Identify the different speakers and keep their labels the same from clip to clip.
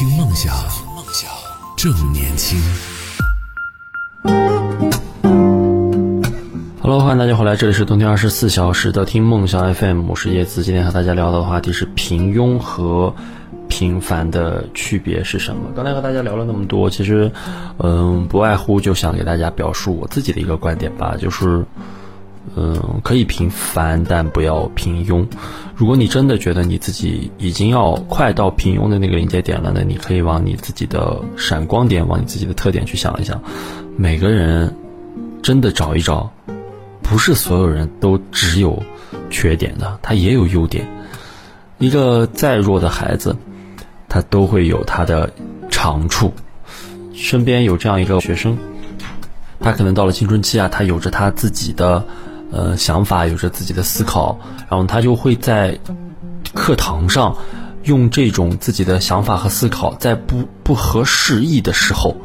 Speaker 1: 听梦想，正年轻。
Speaker 2: Hello，欢迎大家回来，这里是冬天二十四小时的听梦想 FM，我是叶子。今天和大家聊的话题是平庸和平凡的区别是什么？刚才和大家聊了那么多，其实，嗯，不外乎就想给大家表述我自己的一个观点吧，就是，嗯，可以平凡，但不要平庸。如果你真的觉得你自己已经要快到平庸的那个临界点了，那你可以往你自己的闪光点，往你自己的特点去想一想。每个人真的找一找，不是所有人都只有缺点的，他也有优点。一个再弱的孩子，他都会有他的长处。身边有这样一个学生，他可能到了青春期啊，他有着他自己的呃想法，有着自己的思考，然后他就会在课堂上用这种自己的想法和思考，在不不合时宜的时候，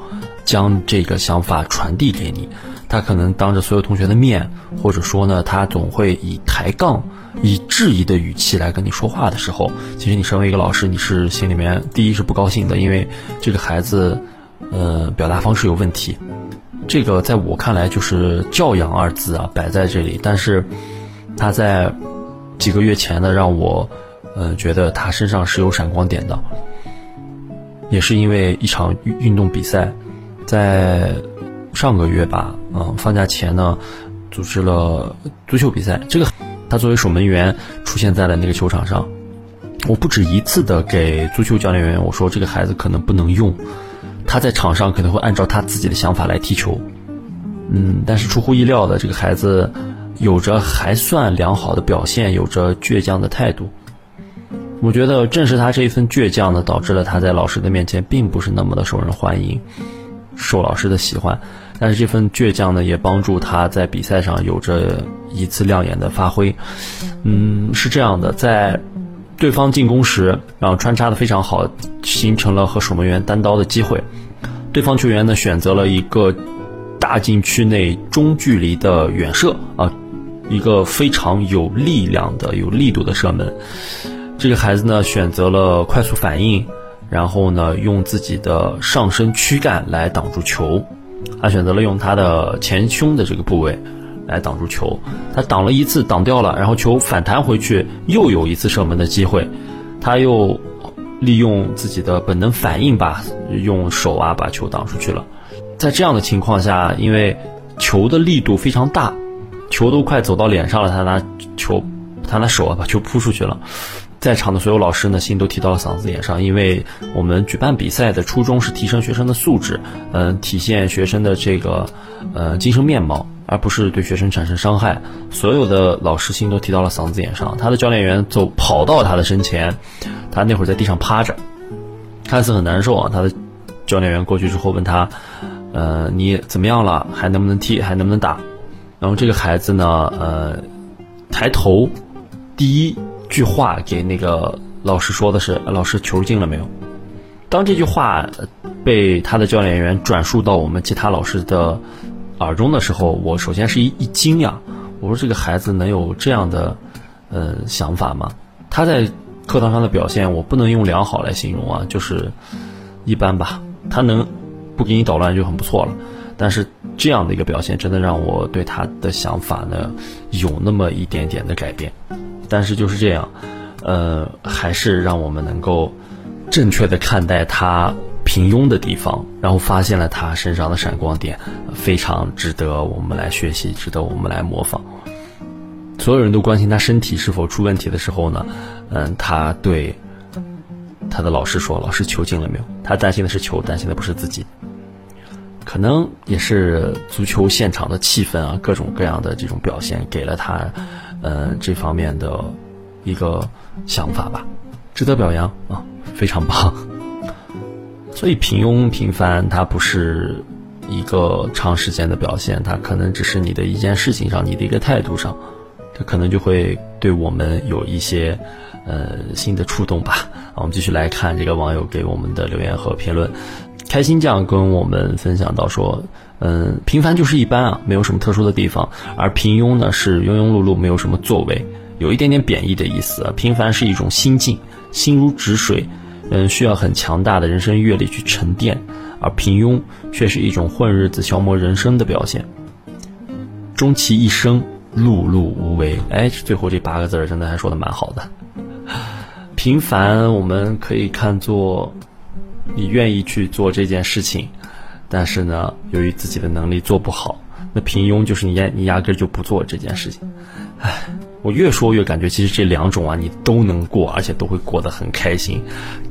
Speaker 2: 将这个想法传递给你。他可能当着所有同学的面，或者说呢，他总会以抬杠、以质疑的语气来跟你说话的时候，其实你身为一个老师，你是心里面第一是不高兴的，因为这个孩子，呃，表达方式有问题。这个在我看来就是教养二字啊，摆在这里。但是他在几个月前呢，让我，呃，觉得他身上是有闪光点的，也是因为一场运运动比赛，在上个月吧，嗯、放假前呢，组织了足球比赛。这个他作为守门员出现在了那个球场上，我不止一次的给足球教练员我说这个孩子可能不能用，他在场上可能会按照他自己的想法来踢球。嗯，但是出乎意料的，这个孩子有着还算良好的表现，有着倔强的态度。我觉得正是他这一份倔强呢，导致了他在老师的面前并不是那么的受人欢迎，受老师的喜欢。但是这份倔强呢，也帮助他在比赛上有着一次亮眼的发挥。嗯，是这样的，在对方进攻时，然后穿插的非常好，形成了和守门员单刀的机会。对方球员呢选择了一个大禁区内中距离的远射啊，一个非常有力量的、有力度的射门。这个孩子呢选择了快速反应，然后呢用自己的上身躯干来挡住球。他选择了用他的前胸的这个部位来挡住球。他挡了一次，挡掉了，然后球反弹回去，又有一次射门的机会。他又利用自己的本能反应吧，用手啊把球挡出去了。在这样的情况下，因为球的力度非常大，球都快走到脸上了，他拿球，他拿手啊把球扑出去了。在场的所有老师呢，心都提到了嗓子眼上，因为我们举办比赛的初衷是提升学生的素质，嗯、体现学生的这个呃精神面貌，而不是对学生产生伤害。所有的老师心都提到了嗓子眼上。他的教练员走跑到他的身前，他那会儿在地上趴着，看似很难受啊。他的教练员过去之后问他，呃，你怎么样了？还能不能踢？还能不能打？然后这个孩子呢，呃，抬头，第一句话给那个老师说的是：“老师，球进了没有？”当这句话被他的教练员转述到我们其他老师的耳中的时候，我首先是一一惊讶！我说这个孩子能有这样的呃想法吗？他在课堂上的表现，我不能用良好来形容啊，就是一般吧。他能不给你捣乱就很不错了。但是这样的一个表现，真的让我对他的想法呢有那么一点点的改变。但是就是这样，呃，还是让我们能够正确的看待他平庸的地方，然后发现了他身上的闪光点，非常值得我们来学习，值得我们来模仿。所有人都关心他身体是否出问题的时候呢，嗯，他对他的老师说：“老师，球进了没有？”他担心的是球，担心的不是自己。可能也是足球现场的气氛啊，各种各样的这种表现，给了他，呃，这方面的一个想法吧，值得表扬啊，非常棒。所以平庸平凡，它不是一个长时间的表现，它可能只是你的一件事情上，你的一个态度上，它可能就会对我们有一些呃新的触动吧。我们继续来看这个网友给我们的留言和评论。开心酱跟我们分享到说，嗯，平凡就是一般啊，没有什么特殊的地方，而平庸呢是庸庸碌碌，没有什么作为，有一点点贬义的意思。平凡是一种心境，心如止水，嗯，需要很强大的人生阅历去沉淀，而平庸却是一种混日子、消磨人生的表现。终其一生，碌碌无为。哎，最后这八个字儿真的还说的蛮好的。平凡，我们可以看作你愿意去做这件事情，但是呢，由于自己的能力做不好。那平庸就是你压你压根就不做这件事情。唉，我越说越感觉，其实这两种啊，你都能过，而且都会过得很开心。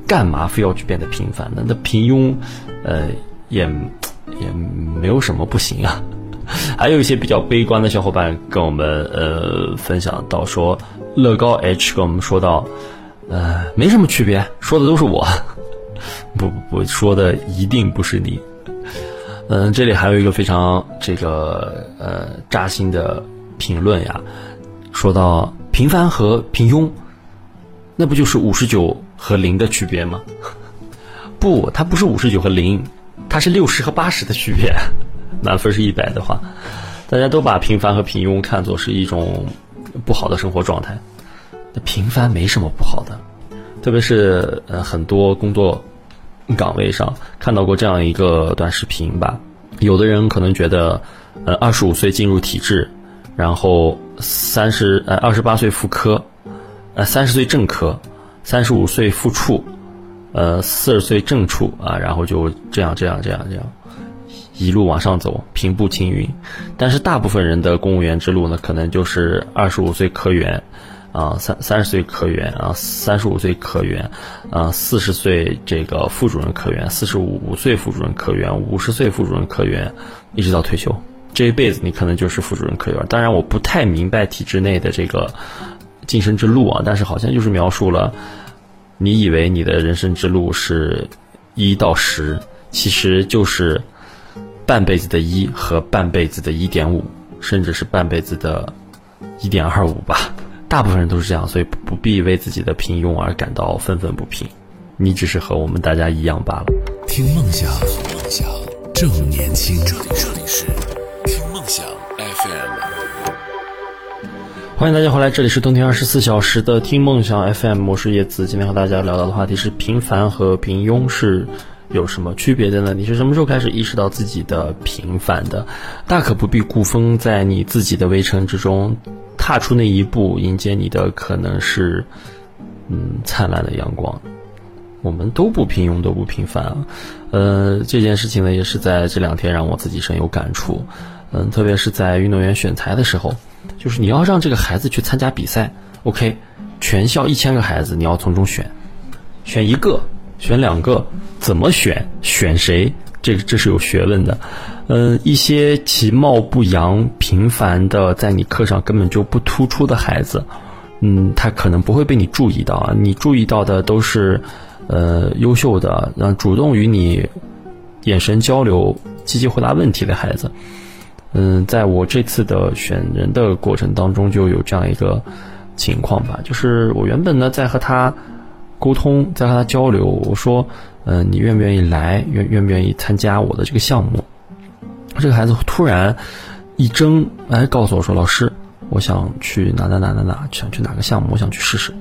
Speaker 2: 干嘛非要去变得平凡呢？那平庸，呃，也也没有什么不行啊。还有一些比较悲观的小伙伴跟我们呃分享到说，乐高 H 跟我们说到，呃，没什么区别，说的都是我，不不不，说的一定不是你。嗯，这里还有一个非常这个呃扎心的评论呀，说到平凡和平庸，那不就是五十九和零的区别吗？不，它不是五十九和零，它是六十和八十的区别。满分是一百的话，大家都把平凡和平庸看作是一种不好的生活状态。那平凡没什么不好的，特别是呃很多工作岗位上看到过这样一个短视频吧。有的人可能觉得，呃，二十五岁进入体制，然后三十呃二十八岁副科，呃三十岁正科，三十五岁副处，呃四十岁正处啊，然后就这样这样这样这样。一路往上走，平步青云。但是大部分人的公务员之路呢，可能就是二十五岁科员，啊三三十岁科员啊三十五岁科员，啊四十岁这个副主任科员，四十五岁副主任科员，五十岁副主任科员，一直到退休。这一辈子你可能就是副主任科员。当然，我不太明白体制内的这个晋升之路啊，但是好像就是描述了，你以为你的人生之路是一到十，其实就是。半辈子的一和半辈子的一点五，甚至是半辈子的一点二五吧。大部分人都是这样，所以不必为自己的平庸而感到愤愤不平。你只是和我们大家一样罢了。
Speaker 1: 听梦想，梦想正年轻。这里这里是听梦想 FM。
Speaker 2: 欢迎大家回来，这里是冬天二十四小时的听梦想 FM。我是叶子，今天和大家聊到的话题是平凡和平庸是。有什么区别的呢？你是什么时候开始意识到自己的平凡的？大可不必固封在你自己的围城之中，踏出那一步，迎接你的可能是，嗯，灿烂的阳光。我们都不平庸，都不平凡啊。呃，这件事情呢，也是在这两天让我自己深有感触。嗯，特别是在运动员选材的时候，就是你要让这个孩子去参加比赛，OK，全校一千个孩子，你要从中选，选一个。选两个，怎么选？选谁？这这是有学问的。嗯，一些其貌不扬、平凡的，在你课上根本就不突出的孩子，嗯，他可能不会被你注意到啊。你注意到的都是，呃，优秀的，让主动与你眼神交流、积极回答问题的孩子。嗯，在我这次的选人的过程当中，就有这样一个情况吧，就是我原本呢在和他。沟通，在和他交流，我说，嗯，你愿不愿意来？愿愿不愿意参加我的这个项目？这个孩子突然一怔，哎，告诉我说，老师，我想去哪哪哪哪哪，想去哪个项目，我想去试试。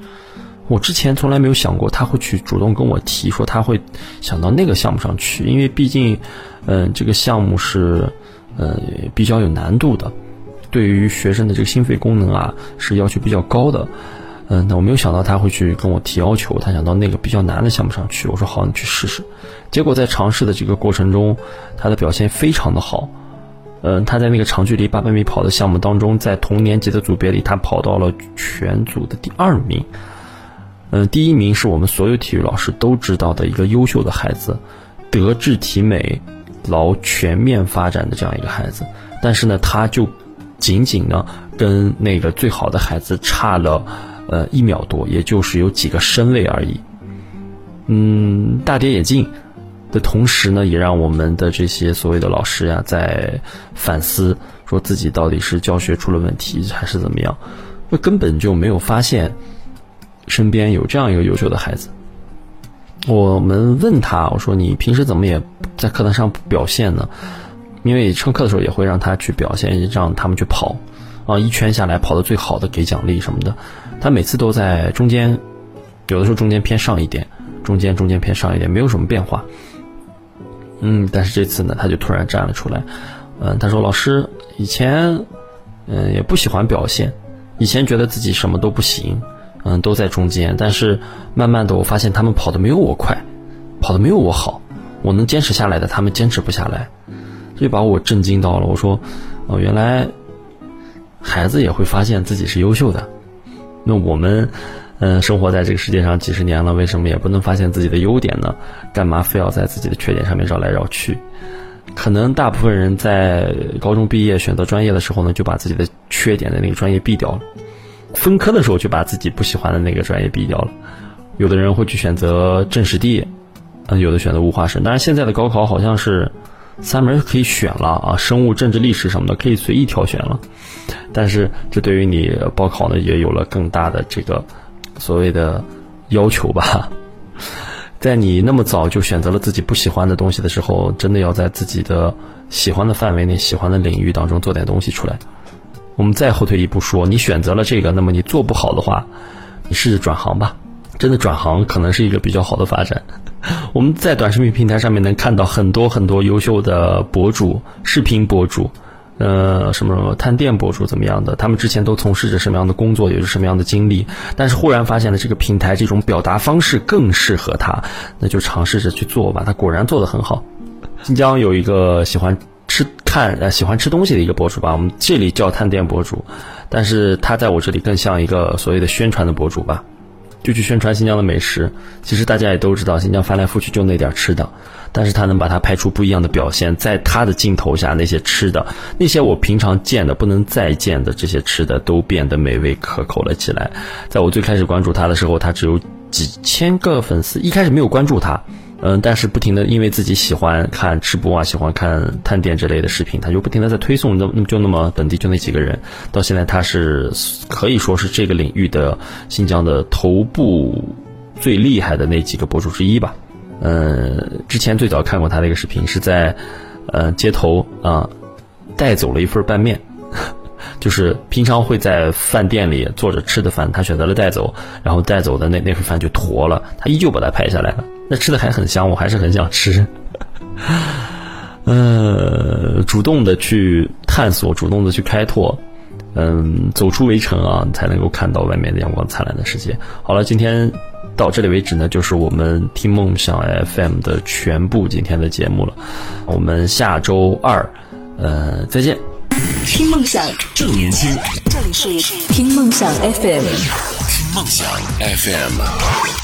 Speaker 2: 我之前从来没有想过他会去主动跟我提，说他会想到那个项目上去，因为毕竟，嗯，这个项目是，呃，比较有难度的，对于学生的这个心肺功能啊，是要求比较高的。嗯，那我没有想到他会去跟我提要求，他想到那个比较难的项目上去。我说好，你去试试。结果在尝试的这个过程中，他的表现非常的好。嗯，他在那个长距离八百米跑的项目当中，在同年级的组别里，他跑到了全组的第二名。嗯，第一名是我们所有体育老师都知道的一个优秀的孩子，德智体美劳全面发展的这样一个孩子。但是呢，他就仅仅呢跟那个最好的孩子差了。呃，一秒多，也就是有几个身位而已。嗯，大跌眼镜的同时呢，也让我们的这些所谓的老师呀，在反思，说自己到底是教学出了问题，还是怎么样？那根本就没有发现身边有这样一个优秀的孩子。我们问他，我说你平时怎么也在课堂上表现呢？因为上课的时候也会让他去表现，让他们去跑，啊，一圈下来跑的最好的给奖励什么的。他每次都在中间，有的时候中间偏上一点，中间中间偏上一点，没有什么变化。嗯，但是这次呢，他就突然站了出来，嗯，他说老师以前嗯也不喜欢表现，以前觉得自己什么都不行，嗯，都在中间，但是慢慢的我发现他们跑的没有我快，跑的没有我好，我能坚持下来的，他们坚持不下来，这就把我震惊到了。我说哦，原来孩子也会发现自己是优秀的，那我们。嗯，生活在这个世界上几十年了，为什么也不能发现自己的优点呢？干嘛非要在自己的缺点上面绕来绕去？可能大部分人在高中毕业选择专业的时候呢，就把自己的缺点的那个专业避掉了；分科的时候就把自己不喜欢的那个专业避掉了。有的人会去选择政史地，嗯，有的选择物化生。当然，现在的高考好像是三门可以选了啊，生物、政治、历史什么的可以随意挑选了。但是，这对于你报考呢，也有了更大的这个。所谓的要求吧，在你那么早就选择了自己不喜欢的东西的时候，真的要在自己的喜欢的范围内、喜欢的领域当中做点东西出来。我们再后退一步说，你选择了这个，那么你做不好的话，你试着转行吧。真的转行可能是一个比较好的发展。我们在短视频平台上面能看到很多很多优秀的博主、视频博主。呃，什么什么探店博主怎么样的？他们之前都从事着什么样的工作，有着什么样的经历？但是忽然发现了这个平台这种表达方式更适合他，那就尝试着去做吧。他果然做得很好。新疆有一个喜欢吃看呃喜欢吃东西的一个博主吧，我们这里叫探店博主，但是他在我这里更像一个所谓的宣传的博主吧。就去宣传新疆的美食，其实大家也都知道，新疆翻来覆去就那点吃的，但是他能把它拍出不一样的表现，在他的镜头下，那些吃的，那些我平常见的不能再见的这些吃的，都变得美味可口了起来。在我最开始关注他的时候，他只有几千个粉丝，一开始没有关注他。嗯，但是不停的因为自己喜欢看吃播啊，喜欢看探店之类的视频，他就不停的在推送，那就那么本地就那几个人，到现在他是可以说是这个领域的新疆的头部最厉害的那几个博主之一吧。嗯，之前最早看过他的一个视频，是在呃街头啊带走了一份拌面，就是平常会在饭店里坐着吃的饭，他选择了带走，然后带走的那那份饭就坨了，他依旧把它拍下来了。那吃的还很香，我还是很想吃。呃，主动的去探索，主动的去开拓，嗯，走出围城啊，才能够看到外面的阳光灿烂的世界。好了，今天到这里为止呢，就是我们听梦想 FM 的全部今天的节目了。我们下周二，呃，再见。
Speaker 1: 听梦想，正年轻。
Speaker 3: 这里是听梦想 FM。
Speaker 1: 听梦想 FM。